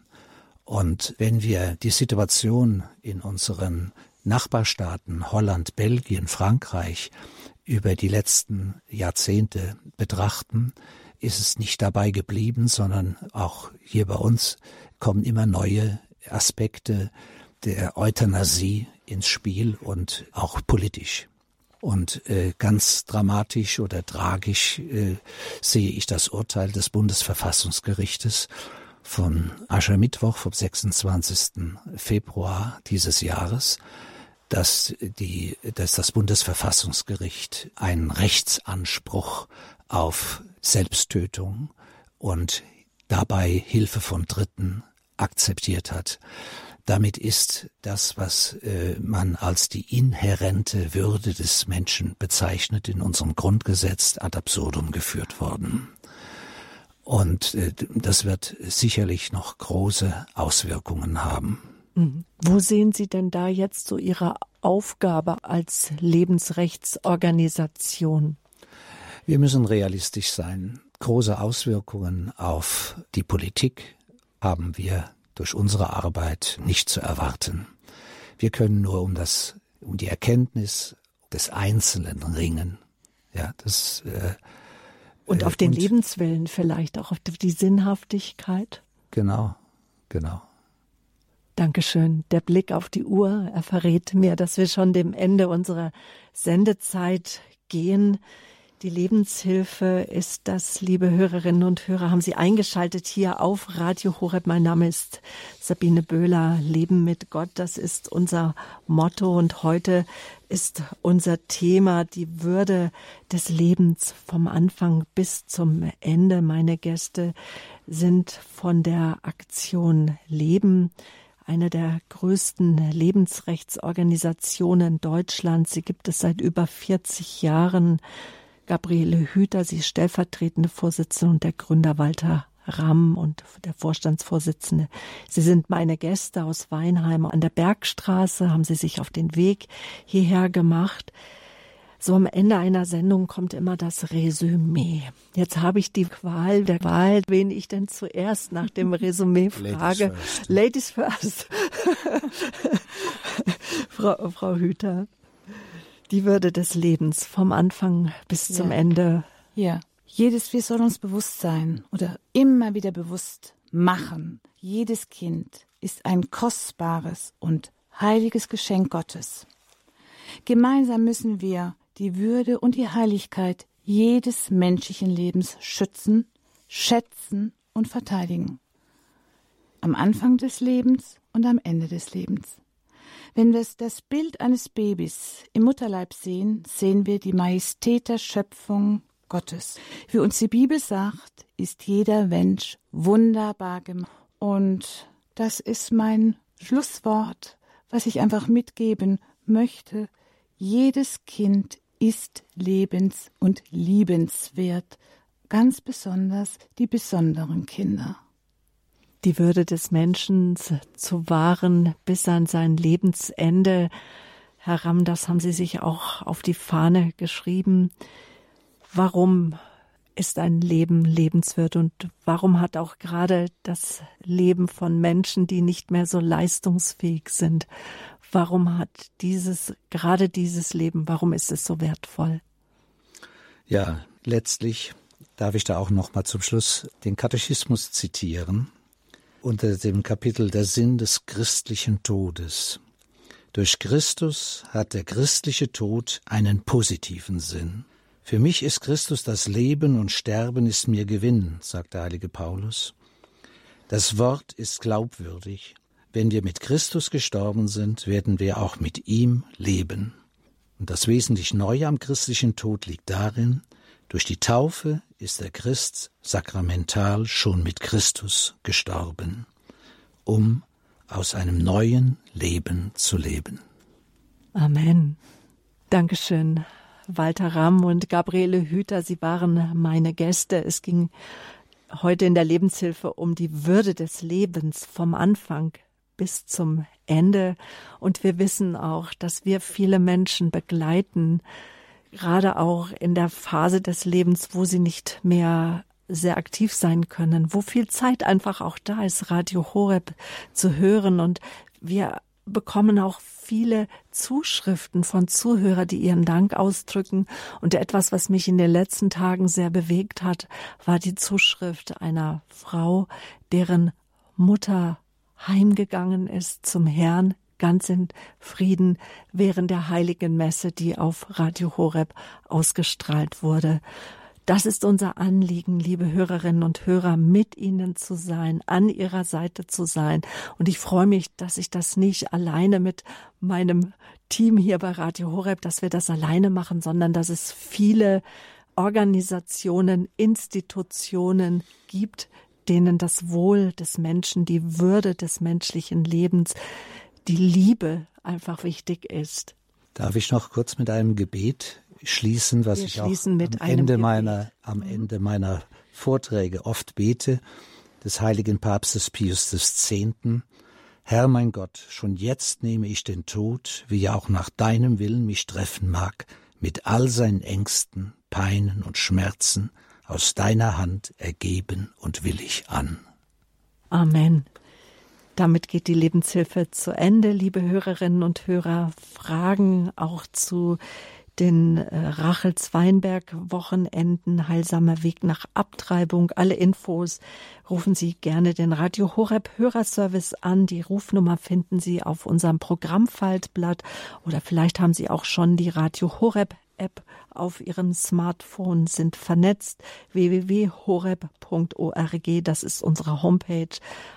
Und wenn wir die Situation in unseren Nachbarstaaten Holland, Belgien, Frankreich über die letzten Jahrzehnte betrachten, ist es nicht dabei geblieben, sondern auch hier bei uns kommen immer neue Aspekte der Euthanasie ins Spiel und auch politisch. Und äh, ganz dramatisch oder tragisch äh, sehe ich das Urteil des Bundesverfassungsgerichtes von Aschermittwoch vom 26. Februar dieses Jahres, dass die, dass das Bundesverfassungsgericht einen Rechtsanspruch auf Selbsttötung und dabei Hilfe von Dritten akzeptiert hat. Damit ist das, was äh, man als die inhärente Würde des Menschen bezeichnet, in unserem Grundgesetz ad absurdum geführt worden. Und äh, das wird sicherlich noch große Auswirkungen haben. Mhm. Wo sehen Sie denn da jetzt so Ihre Aufgabe als Lebensrechtsorganisation? Wir müssen realistisch sein. Große Auswirkungen auf die Politik haben wir durch unsere Arbeit nicht zu erwarten. Wir können nur um das, um die Erkenntnis des Einzelnen ringen. Ja, das, äh, und auf den und, Lebenswillen vielleicht, auch auf die Sinnhaftigkeit. Genau, genau. Dankeschön. Der Blick auf die Uhr, er verrät mir, dass wir schon dem Ende unserer Sendezeit gehen. Die Lebenshilfe ist das, liebe Hörerinnen und Hörer, haben Sie eingeschaltet hier auf Radio Horeb. Mein Name ist Sabine Böhler. Leben mit Gott, das ist unser Motto. Und heute ist unser Thema die Würde des Lebens vom Anfang bis zum Ende. Meine Gäste sind von der Aktion Leben eine der größten Lebensrechtsorganisationen Deutschlands. Sie gibt es seit über 40 Jahren. Gabriele Hüter, sie ist stellvertretende Vorsitzende und der Gründer Walter Ramm und der Vorstandsvorsitzende. Sie sind meine Gäste aus Weinheim an der Bergstraße, haben sie sich auf den Weg hierher gemacht. So am Ende einer Sendung kommt immer das Resümee. Jetzt habe ich die Qual der Wahl, wen ich denn zuerst nach dem Resümee frage. Ladies first. Ladies first. *laughs* Frau, Frau Hüter die Würde des Lebens vom Anfang bis ja. zum Ende. Ja, jedes, wir sollen uns bewusst sein oder immer wieder bewusst machen. Jedes Kind ist ein kostbares und heiliges Geschenk Gottes. Gemeinsam müssen wir die Würde und die Heiligkeit jedes menschlichen Lebens schützen, schätzen und verteidigen. Am Anfang des Lebens und am Ende des Lebens. Wenn wir das Bild eines Babys im Mutterleib sehen, sehen wir die Majestät der Schöpfung Gottes. Wie uns die Bibel sagt, ist jeder Mensch wunderbar gemacht. Und das ist mein Schlusswort, was ich einfach mitgeben möchte. Jedes Kind ist lebens- und liebenswert, ganz besonders die besonderen Kinder die Würde des Menschen zu wahren bis an sein Lebensende. Herr Ramm, das haben Sie sich auch auf die Fahne geschrieben. Warum ist ein Leben lebenswert und warum hat auch gerade das Leben von Menschen, die nicht mehr so leistungsfähig sind, warum hat dieses, gerade dieses Leben, warum ist es so wertvoll? Ja, letztlich darf ich da auch noch mal zum Schluss den Katechismus zitieren unter dem Kapitel Der Sinn des christlichen Todes. Durch Christus hat der christliche Tod einen positiven Sinn. Für mich ist Christus das Leben und Sterben ist mir Gewinn, sagt der heilige Paulus. Das Wort ist glaubwürdig. Wenn wir mit Christus gestorben sind, werden wir auch mit ihm leben. Und das wesentlich Neue am christlichen Tod liegt darin, durch die Taufe ist der Christ sakramental schon mit Christus gestorben, um aus einem neuen Leben zu leben. Amen. Dankeschön, Walter Ramm und Gabriele Hüter. Sie waren meine Gäste. Es ging heute in der Lebenshilfe um die Würde des Lebens vom Anfang bis zum Ende. Und wir wissen auch, dass wir viele Menschen begleiten, gerade auch in der Phase des Lebens, wo sie nicht mehr sehr aktiv sein können, wo viel Zeit einfach auch da ist, Radio Horeb zu hören. Und wir bekommen auch viele Zuschriften von Zuhörern, die ihren Dank ausdrücken. Und etwas, was mich in den letzten Tagen sehr bewegt hat, war die Zuschrift einer Frau, deren Mutter heimgegangen ist zum Herrn, ganz in Frieden während der heiligen Messe, die auf Radio Horeb ausgestrahlt wurde. Das ist unser Anliegen, liebe Hörerinnen und Hörer, mit Ihnen zu sein, an Ihrer Seite zu sein. Und ich freue mich, dass ich das nicht alleine mit meinem Team hier bei Radio Horeb, dass wir das alleine machen, sondern dass es viele Organisationen, Institutionen gibt, denen das Wohl des Menschen, die Würde des menschlichen Lebens die Liebe einfach wichtig ist. Darf ich noch kurz mit einem Gebet schließen, was Wir ich auch am Ende meiner am mhm. Ende meiner Vorträge oft bete, des heiligen Papstes Pius X. Herr mein Gott, schon jetzt nehme ich den Tod, wie er auch nach deinem Willen mich treffen mag, mit all seinen Ängsten, Peinen und Schmerzen, aus deiner Hand ergeben und willig an. Amen. Damit geht die Lebenshilfe zu Ende, liebe Hörerinnen und Hörer. Fragen auch zu den äh, Rachels-Weinberg-Wochenenden, heilsamer Weg nach Abtreibung. Alle Infos rufen Sie gerne den Radio Horeb Hörerservice an. Die Rufnummer finden Sie auf unserem Programmfaltblatt oder vielleicht haben Sie auch schon die Radio Horeb App auf Ihrem Smartphone, sind vernetzt. www.horeb.org, das ist unsere Homepage.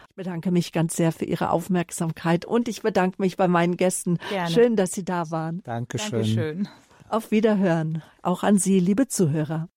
Ich bedanke mich ganz sehr für Ihre Aufmerksamkeit und ich bedanke mich bei meinen Gästen. Gerne. Schön, dass Sie da waren. Dankeschön. Dankeschön. Auf Wiederhören, auch an Sie, liebe Zuhörer.